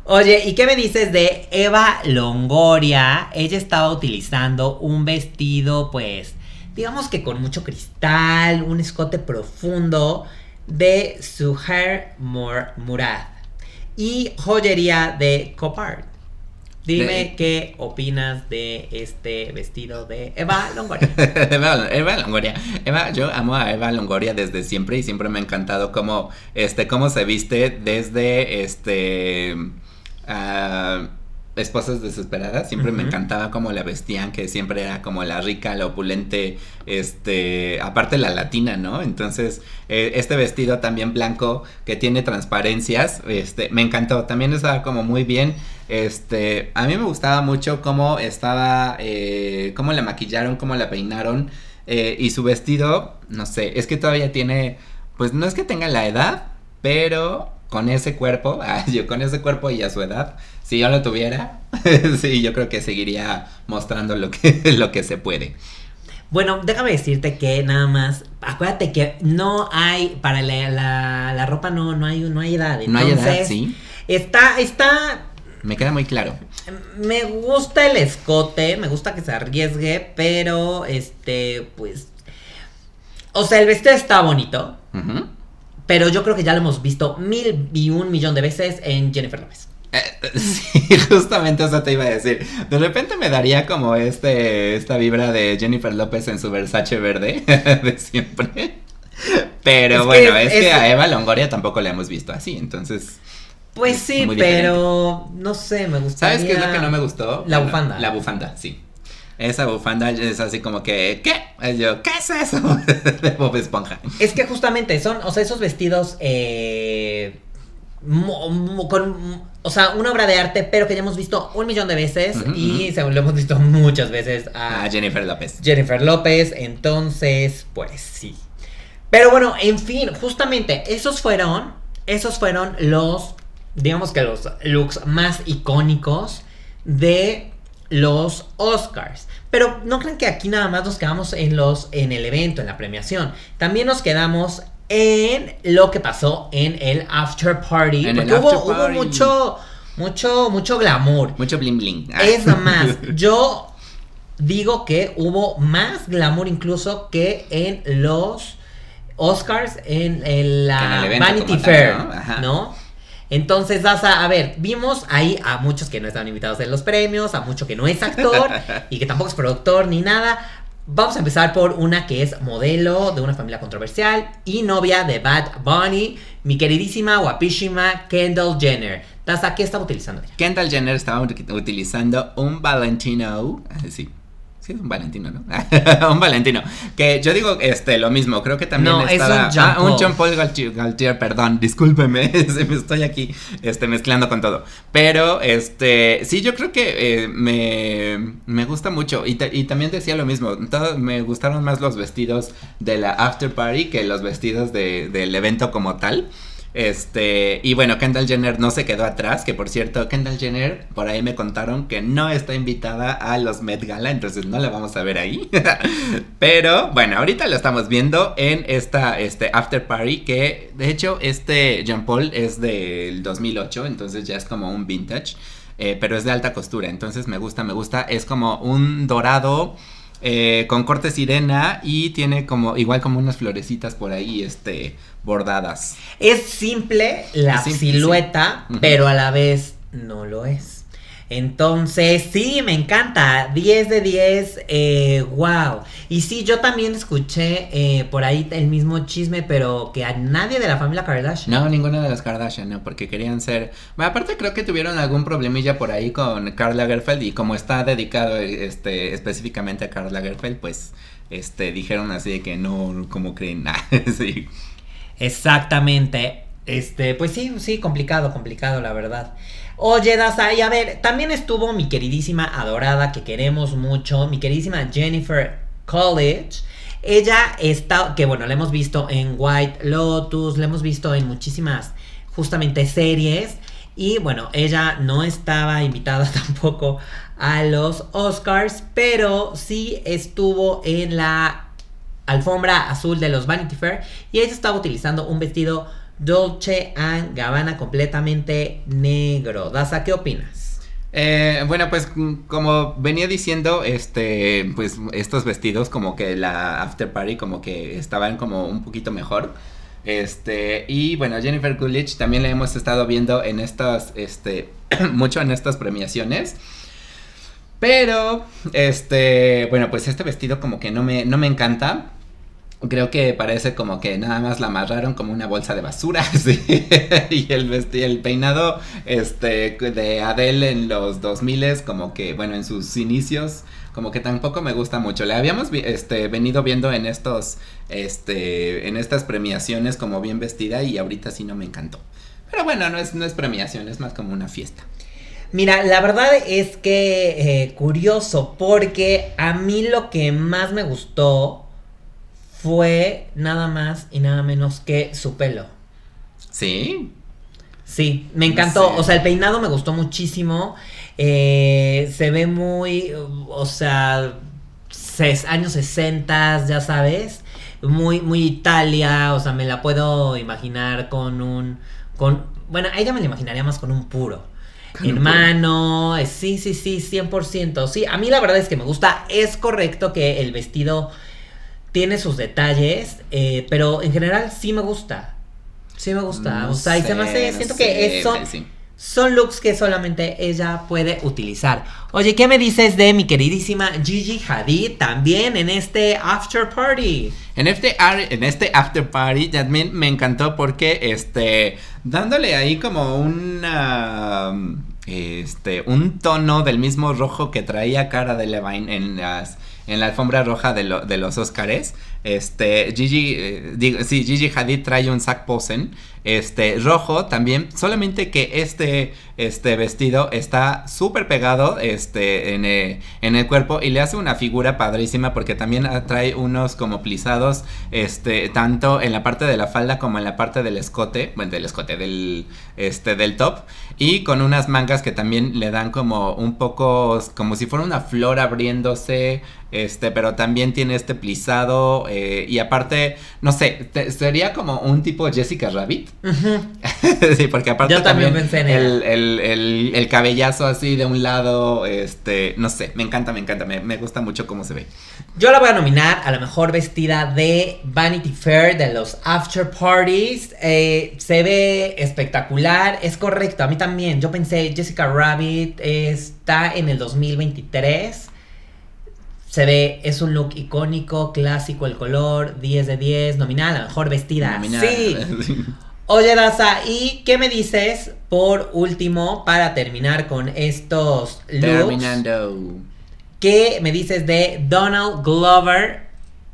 Oye, ¿y qué me dices de Eva Longoria? Ella estaba utilizando un vestido, pues, digamos que con mucho cristal, un escote profundo de Mur- Murad y joyería de Copart. Dime De- qué opinas de este vestido de Eva Longoria. *laughs* Eva, Eva Longoria. Eva, yo amo a Eva Longoria desde siempre y siempre me ha encantado cómo, este, cómo se viste desde este ah, Esposas Desesperadas. Siempre me encantaba cómo la vestían, que siempre era como la rica, la opulente, este, aparte la latina, ¿no? Entonces, eh, este vestido también blanco que tiene transparencias, este, me encantó. También estaba como muy bien. Este, a mí me gustaba mucho cómo estaba, eh, cómo la maquillaron, cómo la peinaron. eh, y su vestido, no sé, es que todavía tiene, pues no es que tenga la edad, pero con ese cuerpo, *laughs* ah, yo con ese cuerpo y a su edad, si yo lo tuviera, *laughs* sí, yo creo que seguiría mostrando lo que, *laughs* lo que se puede. Bueno, déjame decirte que nada más, acuérdate que no hay, para la, la- la ropa no, no, hay, no hay edad. No hay edad, sí, Está, está, me queda muy claro. me gusta el escote, me gusta que se arriesgue, pero este, pues, o sea, el vestido está bonito, Ujú. Pero yo creo que ya lo hemos visto mil y un millón de veces en Jennifer López. Eh, *laughs* sí, justamente eso te iba a decir. De repente me daría como este esta vibra de Jennifer López en su Versace verde *laughs* de siempre. Pero Es que bueno, es- es, que a Eva Longoria tampoco la hemos visto así, entonces. Pues Es sí, pero no sé, me gustaría. ¿Sabes qué es lo que no me gustó? La Bueno, bufanda. La bufanda, sí. Esa bufanda es así como que, ¿qué? Yo, ¿qué es eso? *laughs* de Bob Esponja. Es que justamente son, o sea, esos vestidos eh, mo- mo- con, o sea, una obra de arte, pero que ya hemos visto un millón de veces y se, lo hemos visto muchas veces a Ah, Jennifer López. Jennifer López, entonces, pues sí. Pero bueno, en fin, justamente esos fueron, esos fueron los, digamos que los looks más icónicos de los Oscars. Pero no crean que aquí nada más nos quedamos en los, en el evento, en la premiación. También nos quedamos en lo que pasó en el after party. En porque hubo, after hubo party. mucho, mucho, mucho glamour. Mucho bling bling. Ah. Es más, *laughs* yo digo que hubo más glamour incluso que en los Oscars, en, en la en Vanity tal, Fair, ¿no? Ajá. ¿no? Entonces, vas a, a ver, vimos ahí a muchos que no estaban invitados en los premios, a mucho que no es actor *laughs* y que tampoco es productor ni nada. Vamos a empezar por una que es modelo de una familia controversial y novia de Bad Bunny, mi queridísima, guapísima Kendall Jenner. Taza, ¿qué estaba utilizando ella? Kendall Jenner estaba ut- utilizando un Valentino. ah, Sí. Es un Valentino, ¿no? *laughs* un Valentino. Que yo digo este, lo mismo. Creo que también No, es estaba. un Jean ah, un Paul. Jean Paul Gaultier, perdón. Discúlpeme. *laughs* me estoy aquí este, mezclando con todo. Pero, este. Sí, yo creo que eh, me, me gusta mucho. Y, y también decía lo mismo. todo- me gustaron más los vestidos de la after party que los vestidos de- del evento como tal. Este, y bueno, Kendall Jenner no se quedó atrás, que por cierto, Kendall Jenner, por ahí me contaron que no está invitada a los Met Gala, entonces no la vamos a ver ahí. *laughs* Pero bueno, ahorita lo estamos viendo en esta este after party que de hecho este Jean Paul es del 2008, entonces ya es como un vintage, eh, pero es de alta costura, entonces me gusta, me gusta, es como un dorado eh, con corte sirena y tiene como igual como unas florecitas por ahí este bordadas. Es simple la Es simple, silueta, sí. Pero a la vez no lo es. Entonces, sí, me encanta. 10 de 10, eh, wow. Y sí, yo también escuché eh, por ahí el mismo chisme, pero que a nadie de la familia Kardashian. No, ninguna de las Kardashian, no, porque querían ser. Bueno, aparte creo que tuvieron algún problemilla por ahí con Karl Lagerfeld y como está dedicado este específicamente a Karl Lagerfeld, pues este dijeron así de que no, como creen, Ah, *laughs* sí. Exactamente. Este, pues sí, sí, complicado, complicado, la verdad. Oye, Daza, y a ver, también estuvo mi queridísima adorada que queremos mucho, mi queridísima Jennifer College. Ella está, que bueno, la hemos visto en White Lotus, la hemos visto en muchísimas, justamente, series. Y bueno, ella no estaba invitada *laughs* tampoco a los Oscars, pero sí estuvo en la alfombra azul de los Vanity Fair y ella estaba utilizando un vestido Dolce Gabbana completamente negro. Daza, ¿qué opinas? Eh, bueno, pues mm, como venía diciendo, este, pues estos vestidos como que la after party como que estaban como un poquito mejor. Este, y bueno, Jennifer Coolidge también la hemos estado viendo en estas, este, *clears throat* mucho en estas premiaciones. Pero, este, bueno, pues este vestido como que no me, no me encanta. Creo que parece como que nada más la amarraron como una bolsa de basura, *laughs* y el vestido, el peinado, este, de Adele en los 2000 como que, bueno, en sus inicios, como que tampoco me gusta mucho. Le habíamos, este, venido viendo en estos, este, en estas premiaciones como bien vestida y ahorita sí no me encantó. Pero bueno, no es, no es premiación, es más como una fiesta. Mira, la verdad es que eh, curioso, porque a mí lo que más me gustó fue nada más y nada menos que su pelo. ¿Sí? Sí, me encantó. O sea, el peinado me gustó muchísimo. Eh, se ve muy, o sea, años 60, ya sabes. Muy, muy Italia. O sea, me la puedo imaginar con un. Con, bueno, ella me la imaginaría más con un puro. Hermano, eh, sí, sí, sí, 100%. Sí, a mí la verdad es que me gusta. Es correcto que el vestido tiene sus detalles, eh, pero en general sí me gusta. Sí me gusta. o sea, y se me hace, siento que son, son looks que solamente ella puede utilizar. Oye, ¿qué me dices de mi queridísima Gigi Hadid también en este after party? En este, en este after party también me encantó porque, este, dándole ahí como una, este, un tono del mismo rojo que traía Cara de Levine en las en la alfombra roja de, los Oscars. Este, Gigi, eh, sí, Gigi Hadid trae un sac posen, este, rojo también, solamente que este, este vestido está súper pegado, este, en, eh, en, el cuerpo y le hace una figura padrísima porque también trae unos como plisados, este, tanto en la parte de la falda como en la parte del escote, bueno, del escote, del, este, del top y con unas mangas que también le dan como un poco, como si fuera una flor abriéndose, este, pero también tiene este plisado eh, y aparte, no sé, sería como un tipo Jessica Rabbit. *laughs* sí, porque aparte Yo también, pensé en el, el, el, cabellazo así de un lado, este, no sé, me encanta, me encanta, me, me, gusta mucho cómo se ve. Yo la voy a nominar a la mejor vestida de Vanity Fair de los After Parties. Eh, se ve espectacular, es correcto, a mí también. Yo pensé, Jessica Rabbit está en el 2023 se ve, es un look icónico, clásico, el color, 10 de 10, nominal, la mejor vestida. Sí. *laughs* Oye, Daza, ¿y qué me dices por último para terminar con estos looks? Terminando. ¿Qué me dices de Donald Glover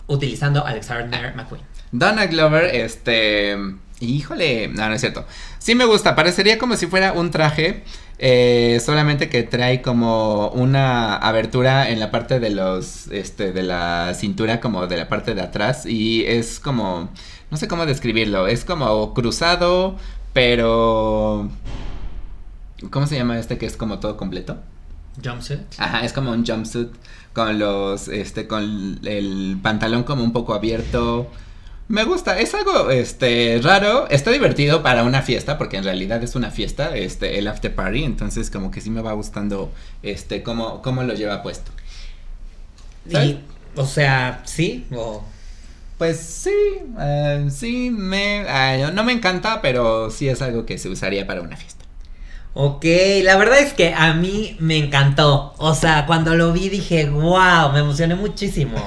utilizando Alexander McQueen? Donald Glover, este. Híjole, no, no es cierto. Sí me gusta, parecería como si fuera un traje eh, solamente que trae como una abertura en la parte de los, este, de la cintura, como de la parte de atrás. Y es como, no sé cómo describirlo, es como cruzado, pero... ¿Cómo se llama este que es como todo completo? Jumpsuit. Ajá, es como un jumpsuit con los, este, con el pantalón como un poco abierto. Me gusta, es algo este raro, está divertido para una fiesta, porque en realidad es una fiesta, este, el after party, entonces como que sí me va gustando este cómo, cómo lo lleva puesto. o sea, sí, o pues sí, eh, sí, me, eh, no me encanta, pero sí es algo que se usaría para una fiesta. Ok, la verdad es que a mí me encantó. O sea, cuando lo vi dije, wow, me emocioné muchísimo.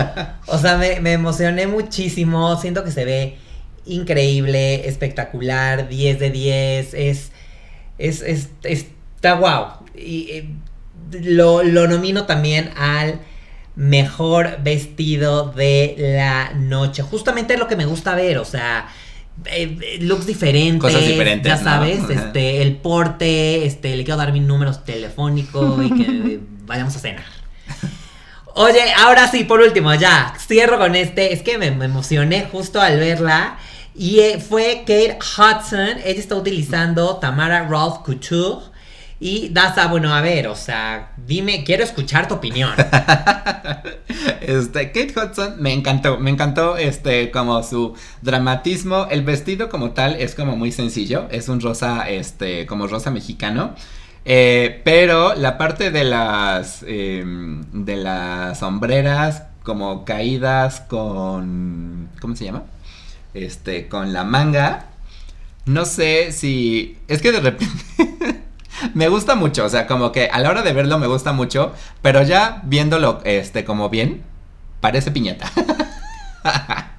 *laughs* o sea, me, emocioné muchísimo. Siento que se ve increíble, espectacular, 10 de 10. Es, es, es está wow. Y eh, lo, lo nomino también al mejor vestido de la noche. Justamente es lo que me gusta ver, o sea eh, looks diferentes. Cosas diferentes. Ya sabes, este, el porte, este, le quiero dar mi número telefónico y que *laughs* vayamos a cenar. Oye, ahora sí, por último, ya, cierro con este. Es que me, emocioné justo al verla. Y eh, fue Kate Hudson. Ella está utilizando Tamara Ralph Couture. Y Daza, bueno, a ver, o sea, dime, quiero escuchar tu opinión. *laughs* este, Kate Hudson me encantó, me encantó este como su dramatismo, el vestido como tal es como muy sencillo, es un rosa, este, como rosa mexicano. Eh, pero la parte de las em, de las sombreras como caídas con ¿cómo se llama? este, con la manga. No sé si. Es que de repente. *laughs* *laughs* me gusta mucho. O sea, como que a la hora de verlo me gusta mucho. Pero ya viéndolo, este, como bien, parece piñata. *laughs*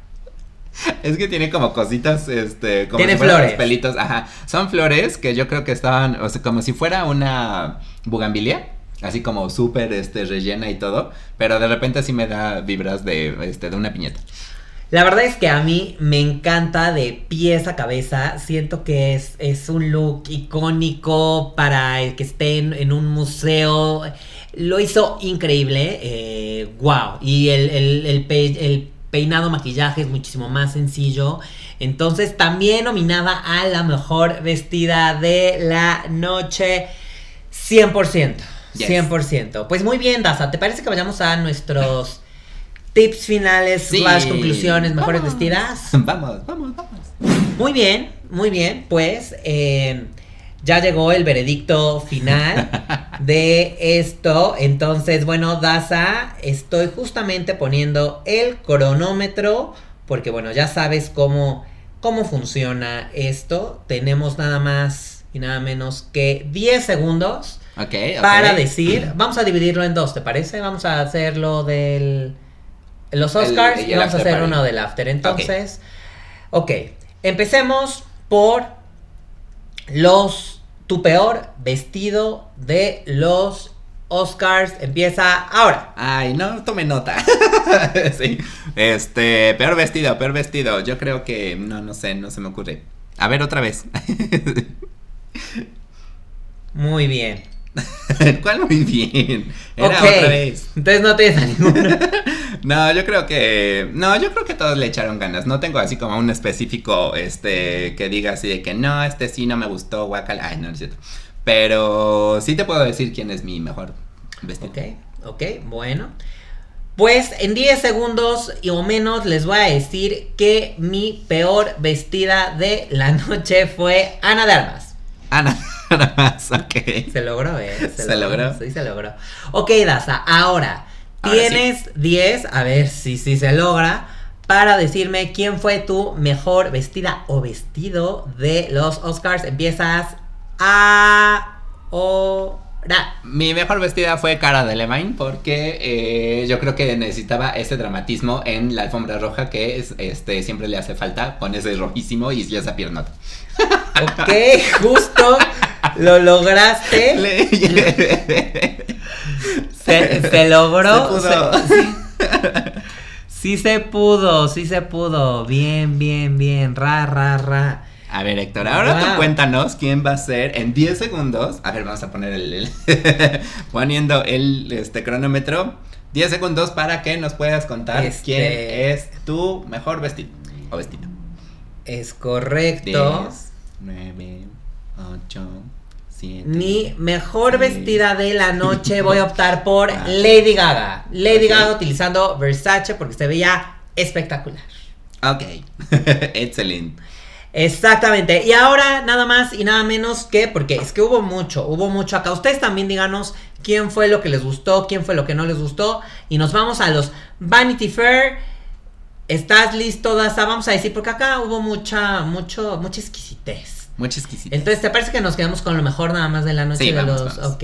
Es que tiene como cositas, este, como Tiene si flores. los pelitos, ajá. Son flores que yo creo que estaban, o sea, como si fuera una bugambilia, así como súper, este, rellena y todo, pero de repente sí me da vibras de, este, de una piñata. La verdad es que a mí me encanta de pies a cabeza. Siento que es, es un look icónico para el que esté en, en un museo. Lo hizo increíble. Eh, wow. Y el, el- el pe- el peinado, maquillaje es muchísimo más sencillo. Entonces también nominada a la mejor vestida de la noche. 100%. Yes. 100%. Pues muy bien, Daza. ¿Te parece que vayamos a nuestros tips finales, Sí. slash conclusiones, mejores Vamos. vestidas? Vamos, vamos, vamos. Muy bien, muy bien. Pues eh, ya llegó el veredicto final *laughs* de esto. Entonces, bueno, Daza, estoy justamente poniendo el cronómetro. Porque, bueno, ya sabes cómo, cómo funciona esto. Tenemos nada más y nada menos que 10 segundos Ok, ok. para decir. Vamos a dividirlo en dos, ¿te parece? Vamos a hacerlo del. Los Oscars el vamos a hacer party. uno del after. Entonces, ok. Empecemos por los. Tu peor vestido de los Oscars. Empieza ahora. Ay, no tome nota. *laughs* sí. Este, peor vestido, peor vestido. Yo creo que no, no sé, no se me ocurre. A ver otra vez. *laughs* Muy bien. *laughs* ¿Cuál muy bien? Era otra vez. Entonces no tienes a ninguno. *laughs* No, yo creo que. No, yo creo que todos le echaron ganas. No tengo así como un específico, este, que diga así de que no, este sí no me gustó, guacala. Ay, no, no es cierto. Pero sí te puedo decir quién es mi mejor vestido. Ok, ok, bueno. Pues en 10 segundos y o menos les voy a decir que mi peor vestida de la *laughs* noche fue Ana de Armas. Ana, *laughs* nada más, ok. Se logró, ¿eh? Se logró. Sí, se logró. Ok, Daza, ahora Ahora tienes 10, a ver si, si se logra, para decirme quién fue tu mejor vestida o vestido de los Oscars. Empiezas ahora. Mi mejor vestida fue Cara de Levine porque eh, yo creo que necesitaba ese dramatismo en la alfombra roja que es, este, siempre le hace falta con ese rojísimo y esa piernota. Ok, justo lo lograste. Le- Se, se logró. Se pudo. se- *laughs* sí. Sí se pudo, sí se pudo. Bien, bien, bien. Ra, ra, ra. A ver, Héctor, ahora tú cuéntanos quién va a ser en 10 segundos. A ver, vamos a poner el, el- *laughs* poniendo el este cronómetro. 10 segundos para que nos puedas contar Este- quién es tu mejor vestido o vestido. Es correcto. 10, 9, 8, 7. Mi mejor vestida de la noche voy a optar por. Lady Gaga. Lady. Gaga utilizando Versace porque se veía espectacular. Ok, *laughs* excelente. Exactamente. Y ahora nada más y nada menos que, porque es que hubo mucho, hubo mucho acá. Ustedes también díganos quién fue lo que les gustó, quién fue lo que no les gustó. Y nos vamos a los Vanity Fair. ¿Estás listo, Daza? Vamos a decir, porque acá hubo mucha, mucho, mucha exquisitez. Mucho exquisito. Entonces, ¿te parece que nos quedamos con lo mejor nada más de la noche Sí, de vamos, los. vamos. Ok.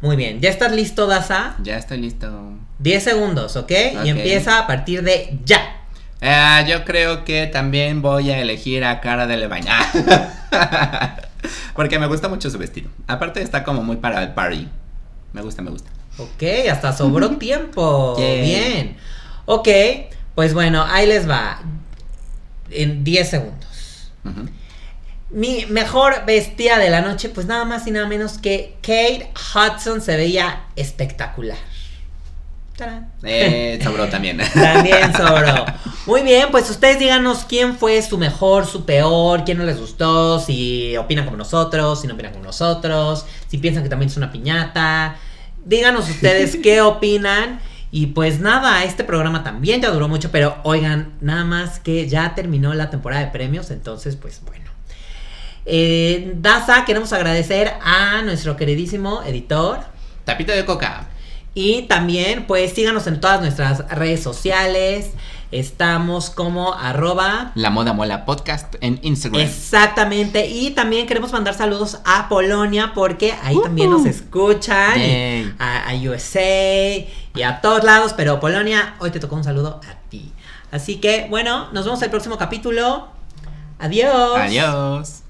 Muy bien. ¿Ya estás listo, Daza? Ya estoy listo. 10 segundos, ¿ok? Y empieza a partir de ya. Ah, yo creo que también voy a elegir a Cara de Levine. Ah. *laughs* Porque me gusta mucho su vestido. Aparte está como muy para el party. Me gusta, me gusta. Ok, hasta sobró *laughs* tiempo. Yay. Bien. Ok, pues bueno, ahí les va. En 10 segundos. Mi mejor vestida de la noche, pues nada más y nada menos que Kate Hudson se veía espectacular. Tarán. Eh, *laughs* sobró también. También sobró. *laughs* Muy bien, pues ustedes díganos quién fue su mejor, su peor, quién no les gustó, si opinan como nosotros, si no opinan como nosotros, si piensan que también es una piñata. Díganos ustedes *laughs* qué opinan. Y pues nada, este programa también ya duró mucho, pero oigan, nada más que ya terminó la temporada de premios, entonces pues bueno. Eh, Daza, queremos agradecer a nuestro queridísimo editor. Tapita de coca. Y también, pues síganos en todas nuestras redes sociales. Estamos como arroba La Moda Mola Podcast en Instagram. Exactamente. Y también queremos mandar saludos a Polonia porque ahí también nos escuchan. y Yay. A, a USA y a todos lados. Pero Polonia, hoy te tocó un saludo a ti. Así que, bueno, nos vemos el próximo capítulo. Adiós. Adiós.